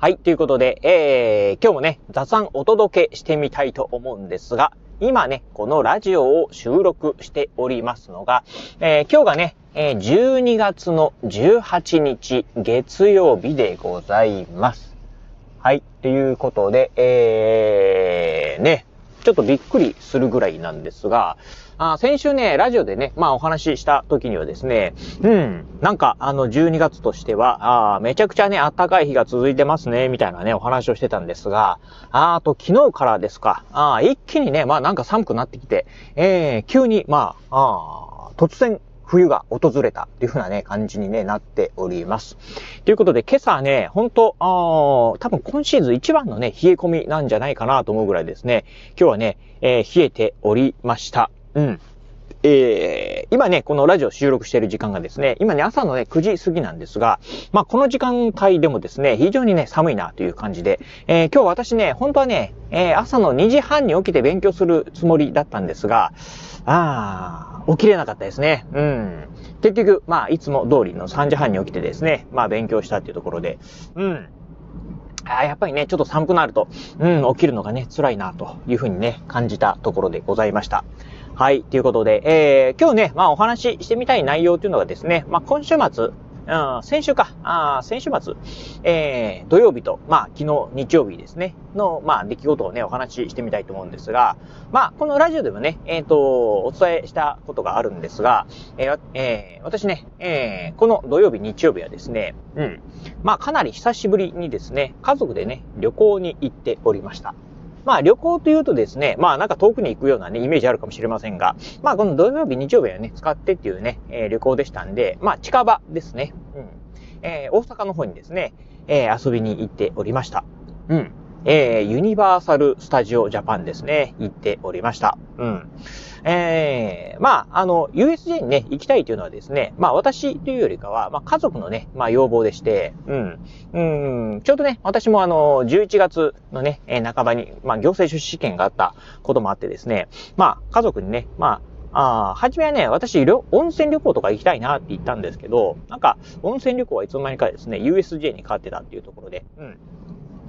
はい、ということで、えー、今日もね、雑談お届けしてみたいと思うんですが、今ね、このラジオを収録しておりますのが、えー、今日がね、え、12月の18日月曜日でございます。はい、ということで、えー、ね、ちょっとびっくりするぐらいなんですが、あ先週ね、ラジオでね、まあお話しした時にはですね、うん、なんかあの12月としては、あめちゃくちゃね、暖かい日が続いてますね、みたいなね、お話をしてたんですが、ああと昨日からですか、あ一気にね、まあなんか寒くなってきて、えー、急に、まあ、あ突然冬が訪れたというふうなね、感じに、ね、なっております。ということで、今朝はね、本当あ多分今シーズン一番のね、冷え込みなんじゃないかなと思うぐらいですね、今日はね、えー、冷えておりました。うん。えー、今ね、このラジオ収録している時間がですね、今ね、朝のね、9時過ぎなんですが、まあ、この時間帯でもですね、非常にね、寒いなという感じで、えー、今日私ね、本当はね、えー、朝の2時半に起きて勉強するつもりだったんですが、あー、起きれなかったですね。うん。結局、まあ、いつも通りの3時半に起きてですね、まあ、勉強したっていうところで、うん。あやっぱりね、ちょっと寒くなると、うん、起きるのがね、辛いなというふうにね、感じたところでございました。はい、ということで、えー、今日ね、まあお話ししてみたい内容というのがですね、まあ今週末、うん、先週か、あ先週末、えー、土曜日と、まあ、昨日日曜日ですね、の、まあ、出来事をね、お話ししてみたいと思うんですが、まあ、このラジオでもね、えっ、ー、と、お伝えしたことがあるんですが、えー、えー、私ね、えー、この土曜日、日曜日はですね、うん、まあ、かなり久しぶりにですね、家族でね、旅行に行っておりました。まあ旅行というとですね、まあなんか遠くに行くようなね、イメージあるかもしれませんが、まあこの土曜日、日曜日はね、使ってっていうね、えー、旅行でしたんで、まあ近場ですね。うん。えー、大阪の方にですね、えー、遊びに行っておりました。うん。えー、ユニバーサル・スタジオ・ジャパンですね、行っておりました。うん。えー、まあ、あの、USJ にね、行きたいというのはですね、まあ私というよりかは、まあ家族のね、まあ要望でして、うん。うん、ちょうどね、私もあの、11月のね、え、半ばに、まあ行政出資権があったこともあってですね、まあ家族にね、まあ、ああ、はじめはね、私、温泉旅行とか行きたいなって言ったんですけど、なんか、温泉旅行はいつの間にかですね、USJ に変わってたっていうところで、うん。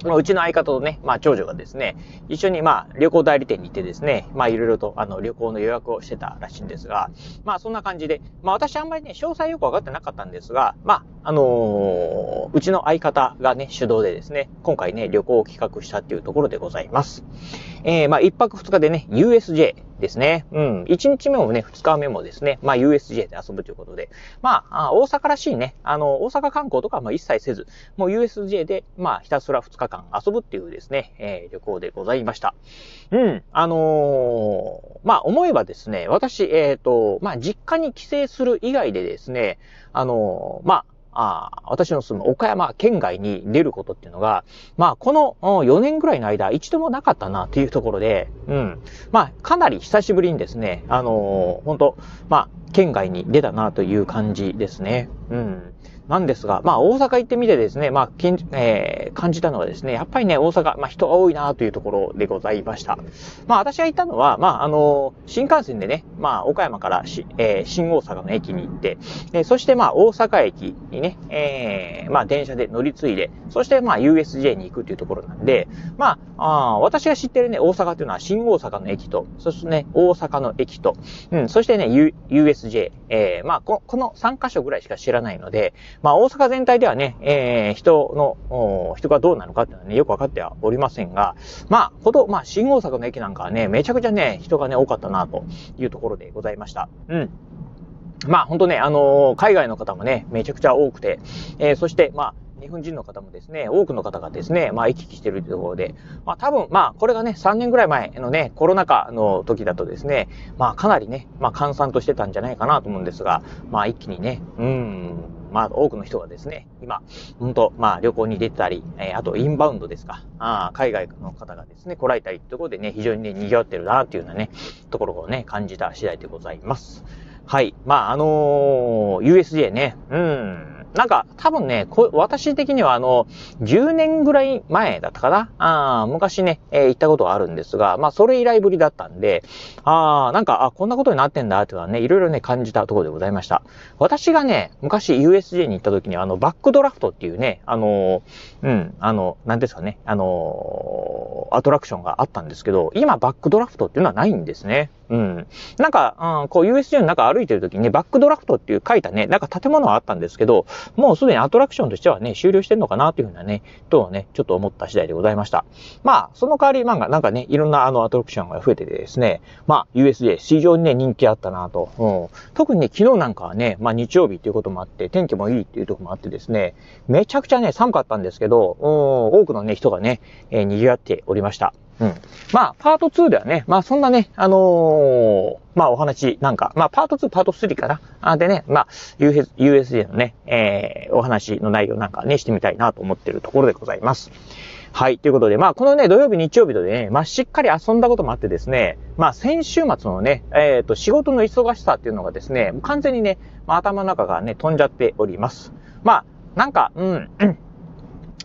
まあ、うちの相方とね、まあ、長女がですね、一緒に、まあ、旅行代理店に行ってですね、まあ、いろいろと、あの、旅行の予約をしてたらしいんですが、まあ、そんな感じで、まあ、私あんまりね、詳細よくわかってなかったんですが、まあ、あのー、うちの相方がね、主導でですね、今回ね、旅行を企画したっていうところでございます。えー、まあ、一泊二日でね、USJ ですね。うん。一日目もね、二日目もですね、まあ、USJ で遊ぶということで、まあ、大阪らしいね、あの、大阪観光とかはまあ一切せず、もう USJ で、まあ、ひたすら二日間遊ぶっていうですね、えー、旅行でございました。うん。あのー、まあ、思えばですね、私、えっ、と、まあ、実家に帰省する以外でですね、あの、まあ、あ私の住む岡山県外に出ることっていうのが、まあ、この4年ぐらいの間、一度もなかったなっていうところで、うん。まあ、かなり久しぶりにですね、あのー、本当まあ、県外に出たなという感じですね。うん。なんですが、まあ大阪行ってみてですね、まあ、えー、感じたのはですね、やっぱりね、大阪、まあ人が多いなというところでございました。まあ私が行ったのは、まああの、新幹線でね、まあ岡山からし、えー、新大阪の駅に行って、えー、そしてまあ大阪駅にね、えー、まあ電車で乗り継いで、そしてまあ USJ に行くというところなんで、まあ、あ私が知ってるね、大阪というのは新大阪の駅と、そしてね、大阪の駅と、うん、そしてね、USJ、えー、まあこ、この3カ所ぐらいしか知らないので、まあ、大阪全体ではね、えー、人の、人がどうなのかっていうのはね、よくわかってはおりませんが、まあ、ほど、まあ、新大阪の駅なんかはね、めちゃくちゃね、人がね、多かったな、というところでございました。うん。まあ、ほんとね、あのー、海外の方もね、めちゃくちゃ多くて、えー、そして、まあ、日本人の方もですね、多くの方がですね、まあ行き来してるところで、まあ多分、まあこれがね、3年ぐらい前のね、コロナ禍の時だとですね、まあかなりね、まあ閑散としてたんじゃないかなと思うんですが、まあ一気にね、うん、まあ、多くの人がですね、今、本当まあ、旅行に出てたり、えー、あと、インバウンドですか。あ海外の方がですね、来られたりってところでね、非常にね、賑わってるなっていうようなね、ところをね、感じた次第でございます。はい。まあ、あのー、USJ ね、うん。なんか、多分ね、こ私的にはあの、10年ぐらい前だったかな？あ昔ね、えー、行ったことがあるんですが、まあ、それ以来ぶりだったんで、ああなんか、あ、こんなことになってんだってのはね、いろいろね、感じたところでございました。私がね、昔 USJ に行った時にあの、バックドラフトっていうね、あのうん、あの、なんですかね、あのアトラクションがあったんですけど、今バックドラフトっていうのはないんですね。うん。なんか、うん、こう USJ の中歩いてる時にね、バックドラフトっていう書いたね、なんか建物はあったんですけど、もうすでにアトラクションとしてはね、終了してんのかなっていうふうなね、とはね、ちょっと思った次第でございました。まあ、その代わり、まあ、なんかね、いろんなあのアトラクションが増えててですね、まあ、USJ 非常にね、人気あったなと。うん。特にね、昨日なんかはね、まあ日曜日っていうこともあって、天気もいいっていうとこもあってですね、めちゃくちゃね、寒かったんですけど、うん、多くのね、人がね、えー、賑わっておりました。うん。まあ、パート2ではね、まあそんなね、あのー、まあお話なんか、まあパート2、パート3かな。あでね、まあ US USJ のね、えー、お話の内容なんかね、してみたいなと思ってるところでございます。はい。ということで、まあ、このね、土曜日、日曜日とでね、まあ、しっかり遊んだこともあってですね、まあ、先週末のね、えっ、ー、と、仕事の忙しさっていうのがですね、完全にね、まあ、頭の中がね、飛んじゃっております。まあ、なんか、うん、うん。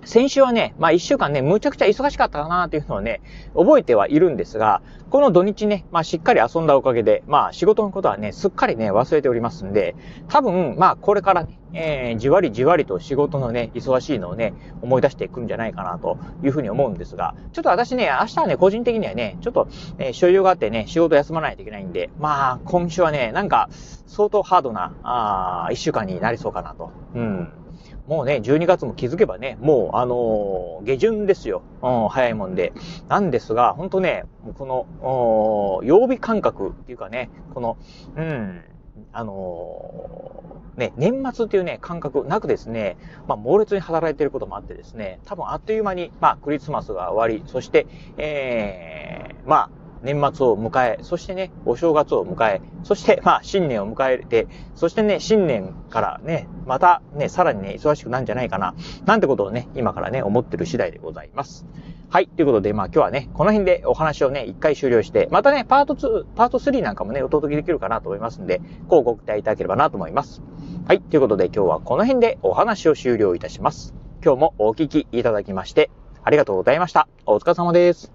先週はね、まあ一週間ね、むちゃくちゃ忙しかったかなっていうのをね、覚えてはいるんですが、この土日ね、まあしっかり遊んだおかげで、まあ仕事のことはね、すっかりね、忘れておりますんで、多分、まあこれからね、えー、じわりじわりと仕事のね、忙しいのをね、思い出してくるんじゃないかなというふうに思うんですが、ちょっと私ね、明日はね、個人的にはね、ちょっと、えー、所要があってね、仕事休まないといけないんで、まあ今週はね、なんか、相当ハードな、あ一週間になりそうかなと。うん。もうね、12月も気づけばね、もう、あのー、下旬ですよ。うん、早いもんで。なんですが、ほんとね、この、曜日感覚っていうかね、この、うん、あのー、ね、年末っていうね、感覚なくですね、まあ、猛烈に働いてることもあってですね、多分あっという間に、まあ、クリスマスが終わり、そして、えー、まあ、年末を迎え、そしてね、お正月を迎え、そして、まあ、新年を迎えて、そしてね、新年からね、またね、さらにね、忙しくなるんじゃないかな、なんてことをね、今からね、思ってる次第でございます。はい。ということで、まあ今日はね、この辺でお話をね、一回終了して、またね、パート2、パート3なんかもね、お届けできるかなと思いますんで、こうご期待いただければなと思います。はい。ということで、今日はこの辺でお話を終了いたします。今日もお聞きいただきまして、ありがとうございました。お疲れ様です。